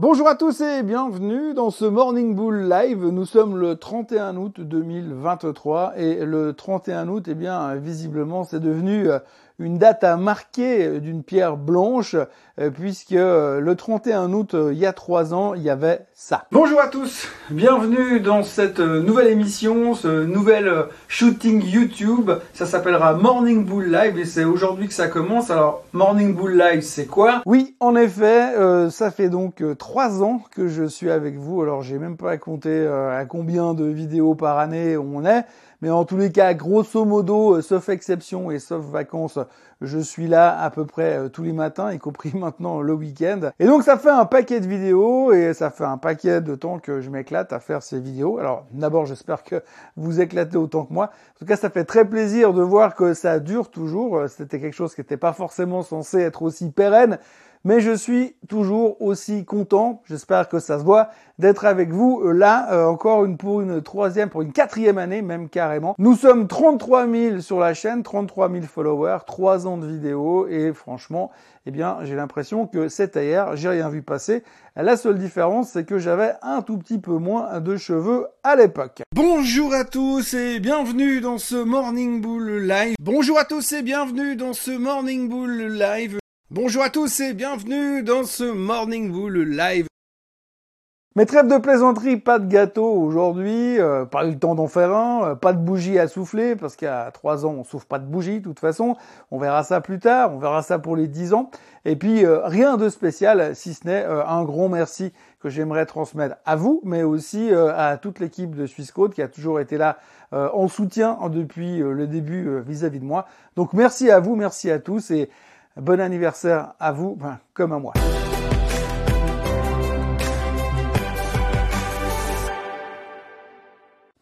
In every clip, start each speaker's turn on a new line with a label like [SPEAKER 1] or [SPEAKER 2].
[SPEAKER 1] Bonjour à tous et bienvenue dans ce Morning Bull Live. Nous sommes le 31 août 2023 et le 31 août, eh bien, visiblement, c'est devenu euh, une date à marquer d'une pierre blanche, euh, puisque euh, le 31 août, euh, il y a trois ans, il y avait ça. Bonjour à tous, bienvenue dans cette nouvelle émission, ce nouvel shooting YouTube. Ça s'appellera Morning Bull Live et c'est aujourd'hui que ça commence. Alors, Morning Bull Live, c'est quoi? Oui, en effet, ça fait donc trois ans que je suis avec vous. Alors, j'ai même pas à compter à combien de vidéos par année on est. Mais en tous les cas, grosso modo, euh, sauf exception et sauf vacances, je suis là à peu près euh, tous les matins, y compris maintenant le week-end. Et donc ça fait un paquet de vidéos et ça fait un paquet de temps que je m'éclate à faire ces vidéos. Alors d'abord, j'espère que vous éclatez autant que moi. En tout cas, ça fait très plaisir de voir que ça dure toujours. C'était quelque chose qui n'était pas forcément censé être aussi pérenne mais je suis toujours aussi content, j'espère que ça se voit, d'être avec vous euh, là euh, encore une pour une troisième, pour une quatrième année même carrément. Nous sommes 33 000 sur la chaîne, 33 000 followers, 3 ans de vidéos et franchement, eh bien j'ai l'impression que c'était hier, j'ai rien vu passer. La seule différence c'est que j'avais un tout petit peu moins de cheveux à l'époque. Bonjour à tous et bienvenue dans ce Morning Bull Live. Bonjour à tous et bienvenue dans ce Morning Bull Live. Bonjour à tous et bienvenue dans ce Morning Bull Live. Mais trêve de plaisanterie, pas de gâteau aujourd'hui, euh, pas eu le temps d'en faire un, euh, pas de bougie à souffler, parce qu'à 3 ans on souffle pas de bougie de toute façon, on verra ça plus tard, on verra ça pour les 10 ans, et puis euh, rien de spécial si ce n'est un grand merci que j'aimerais transmettre à vous, mais aussi à toute l'équipe de Swissquote qui a toujours été là en soutien depuis le début vis-à-vis -vis de moi. Donc merci à vous, merci à tous, et Bon anniversaire à vous, comme à moi.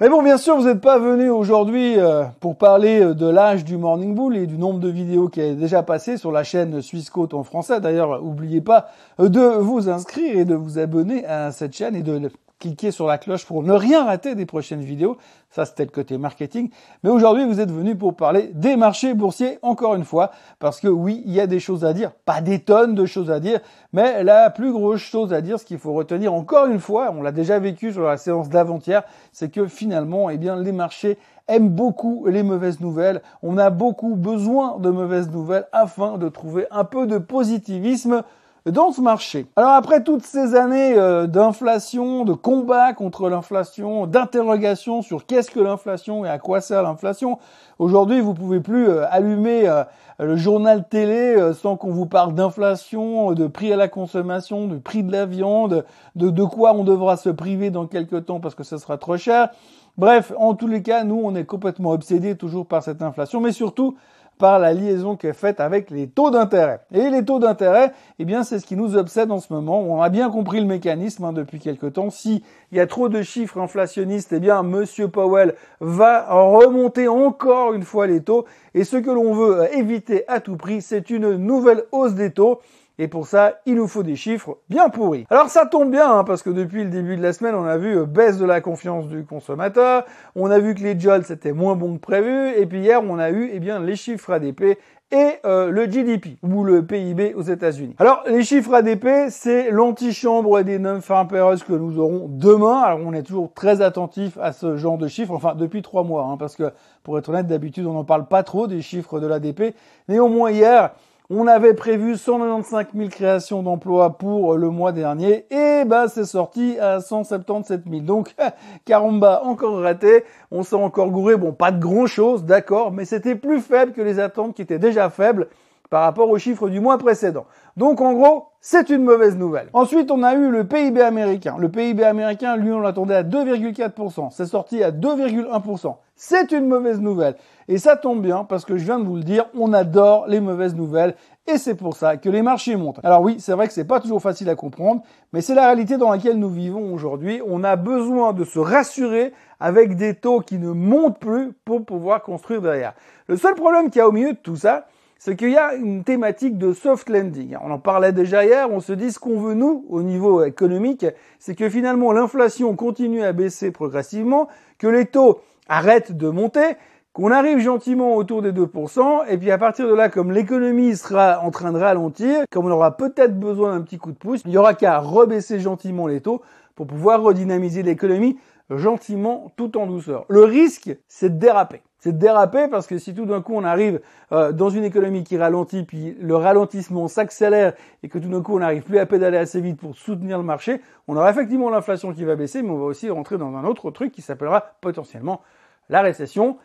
[SPEAKER 1] Mais bon, bien sûr, vous n'êtes pas venu aujourd'hui euh, pour parler euh, de l'âge du Morning Bull et du nombre de vidéos qui est déjà passé sur la chaîne Suisse Côte en français. D'ailleurs, n'oubliez pas euh, de vous inscrire et de vous abonner à cette chaîne et de cliquez sur la cloche pour ne rien rater des prochaines vidéos. Ça, c'était le côté marketing. Mais aujourd'hui, vous êtes venu pour parler des marchés boursiers, encore une fois, parce que oui, il y a des choses à dire, pas des tonnes de choses à dire, mais la plus grosse chose à dire, ce qu'il faut retenir encore une fois, on l'a déjà vécu sur la séance d'avant-hier, c'est que finalement, eh bien, les marchés aiment beaucoup les mauvaises nouvelles. On a beaucoup besoin de mauvaises nouvelles afin de trouver un peu de positivisme dans ce marché. Alors après toutes ces années euh, d'inflation, de combat contre l'inflation, d'interrogation sur qu'est-ce que l'inflation et à quoi sert l'inflation, aujourd'hui vous pouvez plus euh, allumer euh, le journal télé sans qu'on vous parle d'inflation, de prix à la consommation, de prix de la viande, de, de quoi on devra se priver dans quelques temps parce que ce sera trop cher. Bref, en tous les cas, nous on est complètement obsédés toujours par cette inflation, mais surtout par la liaison qui est faite avec les taux d'intérêt. Et les taux d'intérêt, eh bien, c'est ce qui nous obsède en ce moment. On a bien compris le mécanisme hein, depuis quelque temps. Si il y a trop de chiffres inflationnistes, eh bien, Monsieur Powell va remonter encore une fois les taux. Et ce que l'on veut éviter à tout prix, c'est une nouvelle hausse des taux. Et pour ça, il nous faut des chiffres bien pourris. Alors ça tombe bien, hein, parce que depuis le début de la semaine, on a vu euh, baisse de la confiance du consommateur, on a vu que les jolts c'était moins bon que prévu, et puis hier, on a eu eh bien, les chiffres ADP et euh, le GDP ou le PIB aux États-Unis. Alors les chiffres ADP, c'est l'antichambre des non-farm payrolls que nous aurons demain. Alors on est toujours très attentif à ce genre de chiffres, enfin depuis trois mois, hein, parce que pour être honnête, d'habitude on n'en parle pas trop des chiffres de l'ADP. Néanmoins hier, on avait prévu 195 000 créations d'emplois pour le mois dernier et bah c'est sorti à 177 000. Donc caramba, encore raté. On s'est encore gouré. Bon, pas de grand chose, d'accord, mais c'était plus faible que les attentes qui étaient déjà faibles par rapport aux chiffres du mois précédent. Donc en gros, c'est une mauvaise nouvelle. Ensuite, on a eu le PIB américain. Le PIB américain, lui, on l'attendait à 2,4%. C'est sorti à 2,1%. C'est une mauvaise nouvelle. Et ça tombe bien parce que je viens de vous le dire, on adore les mauvaises nouvelles et c'est pour ça que les marchés montent. Alors oui, c'est vrai que c'est pas toujours facile à comprendre, mais c'est la réalité dans laquelle nous vivons aujourd'hui. On a besoin de se rassurer avec des taux qui ne montent plus pour pouvoir construire derrière. Le seul problème qu'il y a au milieu de tout ça, c'est qu'il y a une thématique de soft landing. On en parlait déjà hier, on se dit ce qu'on veut nous au niveau économique, c'est que finalement l'inflation continue à baisser progressivement, que les taux arrêtent de monter, qu'on arrive gentiment autour des 2%, et puis à partir de là, comme l'économie sera en train de ralentir, comme on aura peut-être besoin d'un petit coup de pouce, il y aura qu'à rebaisser gentiment les taux pour pouvoir redynamiser l'économie gentiment tout en douceur. Le risque, c'est de déraper. C'est déraper parce que si tout d'un coup on arrive euh, dans une économie qui ralentit, puis le ralentissement s'accélère et que tout d'un coup on n'arrive plus à pédaler assez vite pour soutenir le marché, on aura effectivement l'inflation qui va baisser, mais on va aussi rentrer dans un autre truc qui s'appellera potentiellement la récession.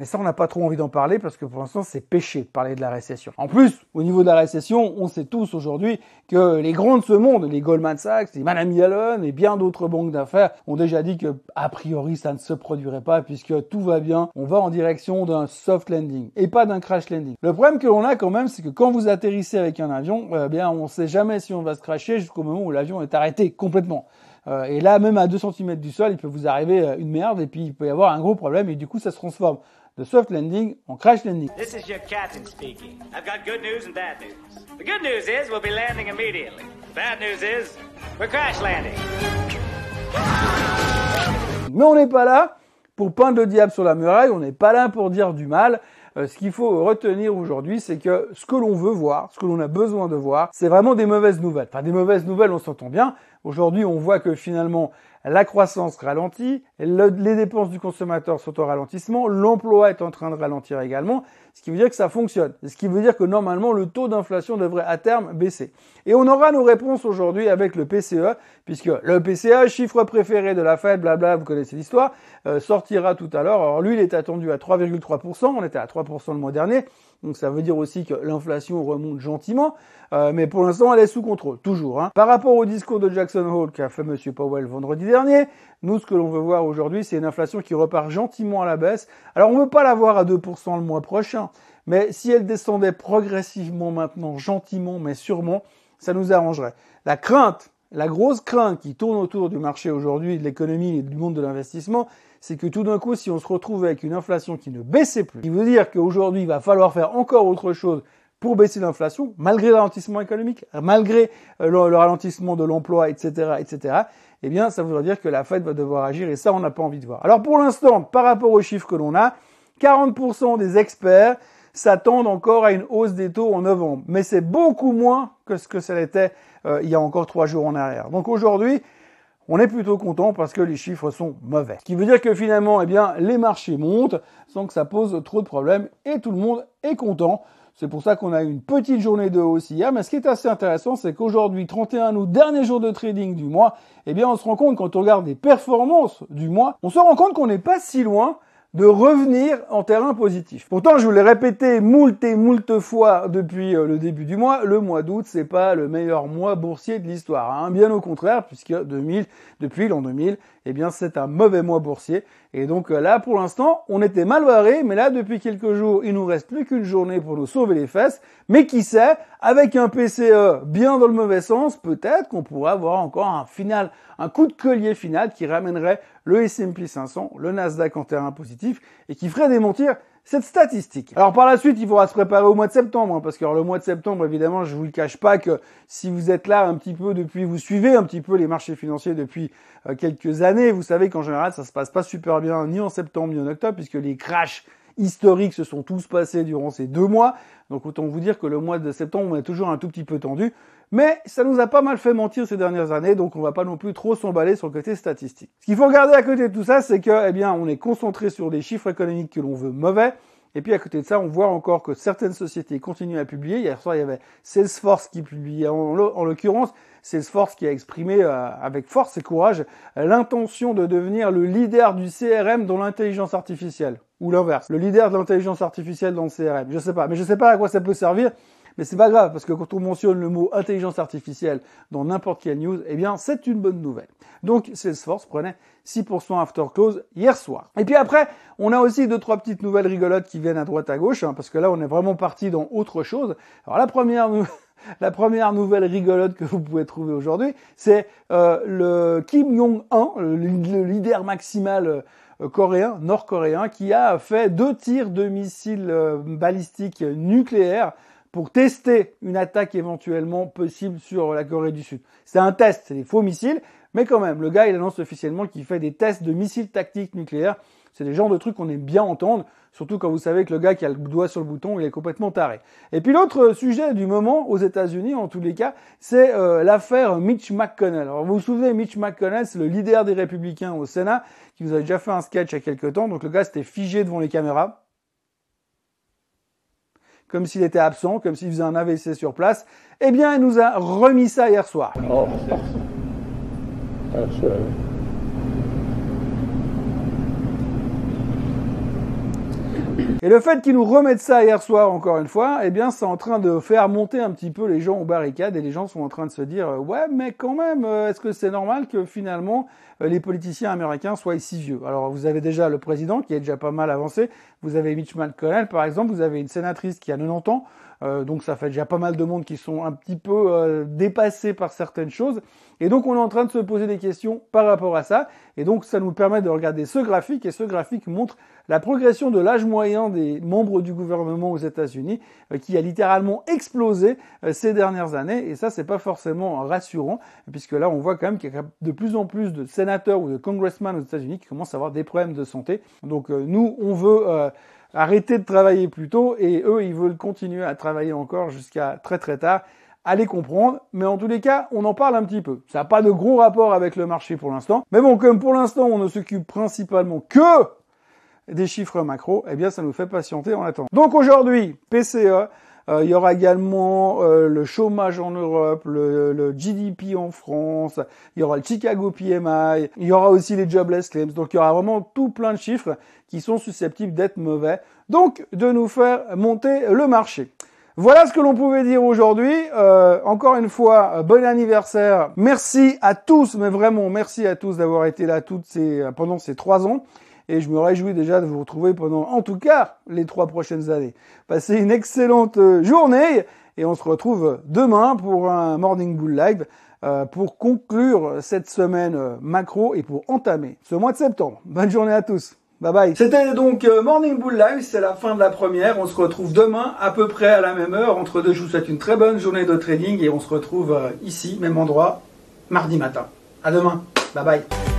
[SPEAKER 1] Mais ça, on n'a pas trop envie d'en parler parce que pour l'instant, c'est péché de parler de la récession. En plus, au niveau de la récession, on sait tous aujourd'hui que les grands de ce monde, les Goldman Sachs, les Madame Yellen et bien d'autres banques d'affaires ont déjà dit que, a priori, ça ne se produirait pas puisque tout va bien. On va en direction d'un soft landing et pas d'un crash landing. Le problème que l'on a quand même, c'est que quand vous atterrissez avec un avion, eh bien, on ne sait jamais si on va se crasher jusqu'au moment où l'avion est arrêté complètement. Euh, et là, même à 2 cm du sol, il peut vous arriver euh, une merde et puis il peut y avoir un gros problème et du coup, ça se transforme de soft landing en crash landing.
[SPEAKER 2] This is your captain speaking. I've got good news and bad news. The good news is we'll be landing immediately. The bad news is we're crash landing.
[SPEAKER 1] Mais on n'est pas là pour peindre le diable sur la muraille, on n'est pas là pour dire du mal. Euh, ce qu'il faut retenir aujourd'hui, c'est que ce que l'on veut voir, ce que l'on a besoin de voir, c'est vraiment des mauvaises nouvelles. Enfin, des mauvaises nouvelles, on s'entend bien. Aujourd'hui, on voit que finalement, la croissance ralentit, les dépenses du consommateur sont au ralentissement, l'emploi est en train de ralentir également, ce qui veut dire que ça fonctionne. Ce qui veut dire que normalement le taux d'inflation devrait à terme baisser. Et on aura nos réponses aujourd'hui avec le PCE, puisque le PCE, chiffre préféré de la Fed, blabla, vous connaissez l'histoire, euh, sortira tout à l'heure. Alors lui, il est attendu à 3,3%, on était à 3% le mois dernier. Donc ça veut dire aussi que l'inflation remonte gentiment, euh, mais pour l'instant elle est sous contrôle, toujours. Hein. Par rapport au discours de Jackson Hole qu'a fait M. Powell vendredi dernier, nous ce que l'on veut voir aujourd'hui c'est une inflation qui repart gentiment à la baisse. Alors on ne veut pas la voir à 2% le mois prochain, mais si elle descendait progressivement maintenant, gentiment mais sûrement, ça nous arrangerait. La crainte, la grosse crainte qui tourne autour du marché aujourd'hui, de l'économie et du monde de l'investissement, c'est que tout d'un coup, si on se retrouve avec une inflation qui ne baissait plus, qui veut dire qu'aujourd'hui, il va falloir faire encore autre chose pour baisser l'inflation, malgré le ralentissement économique, malgré euh, le, ralentissement de l'emploi, etc., etc., eh bien, ça voudrait dire que la Fed va devoir agir et ça, on n'a pas envie de voir. Alors, pour l'instant, par rapport aux chiffres que l'on a, 40% des experts s'attendent encore à une hausse des taux en novembre. Mais c'est beaucoup moins que ce que ça l'était euh, il y a encore trois jours en arrière. Donc aujourd'hui, on est plutôt content parce que les chiffres sont mauvais. Ce qui veut dire que finalement, eh bien, les marchés montent sans que ça pose trop de problèmes et tout le monde est content. C'est pour ça qu'on a eu une petite journée de hausse hier. Mais ce qui est assez intéressant, c'est qu'aujourd'hui, 31 août, dernier jour de trading du mois, eh bien, on se rend compte quand on regarde les performances du mois, on se rend compte qu'on n'est pas si loin de revenir en terrain positif. Pourtant, je vous l'ai répété moult et moult fois depuis euh, le début du mois, le mois d'août, c'est pas le meilleur mois boursier de l'histoire. Hein. Bien au contraire, puisque 2000, depuis l'an 2000, eh bien, c'est un mauvais mois boursier. Et donc euh, là, pour l'instant, on était mal barré, mais là, depuis quelques jours, il nous reste plus qu'une journée pour nous sauver les fesses. Mais qui sait, avec un PCE bien dans le mauvais sens, peut-être qu'on pourrait avoir encore un final, un coup de collier final qui ramènerait le S&P 500, le Nasdaq en terrain positif et qui ferait démentir cette statistique. Alors par la suite, il faudra se préparer au mois de septembre, hein, parce que le mois de septembre, évidemment, je vous le cache pas que si vous êtes là un petit peu depuis, vous suivez un petit peu les marchés financiers depuis euh, quelques années, vous savez qu'en général, ça se passe pas super bien ni en septembre ni en octobre, puisque les crashs historiques se sont tous passés durant ces deux mois. Donc autant vous dire que le mois de septembre, on est toujours un tout petit peu tendu. Mais ça nous a pas mal fait mentir ces dernières années, donc on va pas non plus trop s'emballer sur le côté statistique. Ce qu'il faut regarder à côté de tout ça, c'est que, eh bien, on est concentré sur des chiffres économiques que l'on veut mauvais. Et puis à côté de ça, on voit encore que certaines sociétés continuent à publier. Hier soir, il y avait Salesforce qui publiait. En, l'occurrence, Salesforce qui a exprimé euh, avec force et courage l'intention de devenir le leader du CRM dans l'intelligence artificielle. Ou l'inverse, le leader de l'intelligence artificielle dans le CRM. Je sais pas, mais je sais pas à quoi ça peut servir. Mais c'est pas grave, parce que quand on mentionne le mot intelligence artificielle dans n'importe quelle news, eh bien, c'est une bonne nouvelle. Donc, Salesforce prenait 6% after close hier soir. Et puis après, on a aussi deux, trois petites nouvelles rigolotes qui viennent à droite à gauche, hein, parce que là, on est vraiment parti dans autre chose. Alors, la première, la première nouvelle rigolote que vous pouvez trouver aujourd'hui, c'est euh, le Kim Jong-un, le, leader maximal euh, coréen, nord-coréen, qui a fait deux tirs de missiles euh, balistiques nucléaires pour tester une attaque éventuellement possible sur la Corée du Sud. C'est un test, c'est des faux missiles, mais quand même, le gars, il annonce officiellement qu'il fait des tests de missiles tactiques nucléaires. C'est des genres de trucs qu'on aime bien entendre. surtout quand vous savez que le gars qui a le doigt sur le bouton, il est complètement taré. Et puis l'autre sujet du moment aux États-Unis, en tous les cas, c'est euh, l'affaire Mitch McConnell. Alors vous vous souvenez, Mitch McConnell, c'est le leader des républicains au Sénat, qui vous avait déjà fait un sketch il y a quelques temps. Donc le gars s'était figé devant les caméras comme s'il était absent, comme s'il faisait un AVC sur place. Eh bien, il nous a remis ça hier soir. Oh. Et le fait qu'ils nous remettent ça hier soir, encore une fois, eh bien, c'est en train de faire monter un petit peu les gens aux barricades et les gens sont en train de se dire, ouais, mais quand même, euh, est-ce que c'est normal que finalement les politiciens américains soient si vieux Alors, vous avez déjà le président qui est déjà pas mal avancé, vous avez Mitch McConnell, par exemple, vous avez une sénatrice qui a 90 ans, euh, donc ça fait déjà pas mal de monde qui sont un petit peu euh, dépassés par certaines choses. Et donc on est en train de se poser des questions par rapport à ça. Et donc ça nous permet de regarder ce graphique. Et ce graphique montre la progression de l'âge moyen des membres du gouvernement aux États-Unis, euh, qui a littéralement explosé ces dernières années. Et ça, c'est pas forcément rassurant, puisque là, on voit quand même qu'il y a de plus en plus de sénateurs ou de congressmen aux États-Unis qui commencent à avoir des problèmes de santé. Donc nous, on veut arrêter de travailler plus tôt et eux, ils veulent continuer à travailler encore jusqu'à très très tard. Allez comprendre, mais en tous les cas, on en parle un petit peu. Ça n'a pas de gros rapport avec le marché pour l'instant. Mais bon, comme pour l'instant, on ne s'occupe principalement que des chiffres macro, eh bien, ça nous fait patienter en attendant. Donc aujourd'hui, PCE, euh, il y aura également euh, le chômage en Europe, le, GDP en France, il y aura le Chicago PMI, il y aura aussi les jobless claims. Donc il y aura vraiment tout plein de chiffres qui sont susceptibles d'être mauvais. Donc de nous faire monter le marché. Voilà ce que l'on pouvait dire aujourd'hui. Euh, encore une fois, bon anniversaire. Merci à tous, mais vraiment merci à tous d'avoir été là toutes ces, pendant ces trois ans et je me réjouis déjà de vous retrouver pendant en tout cas les trois prochaines années. Passez une excellente euh, journée et on se retrouve demain pour un Morning Bull Live euh, pour conclure cette semaine euh, macro et pour entamer ce mois de septembre. Bonne journée à tous. Bye bye. C'était donc Morning Bull Live, c'est la fin de la première. On se retrouve demain à peu près à la même heure. Entre deux, je vous souhaite une très bonne journée de trading et on se retrouve ici, même endroit, mardi matin. À demain. Bye bye.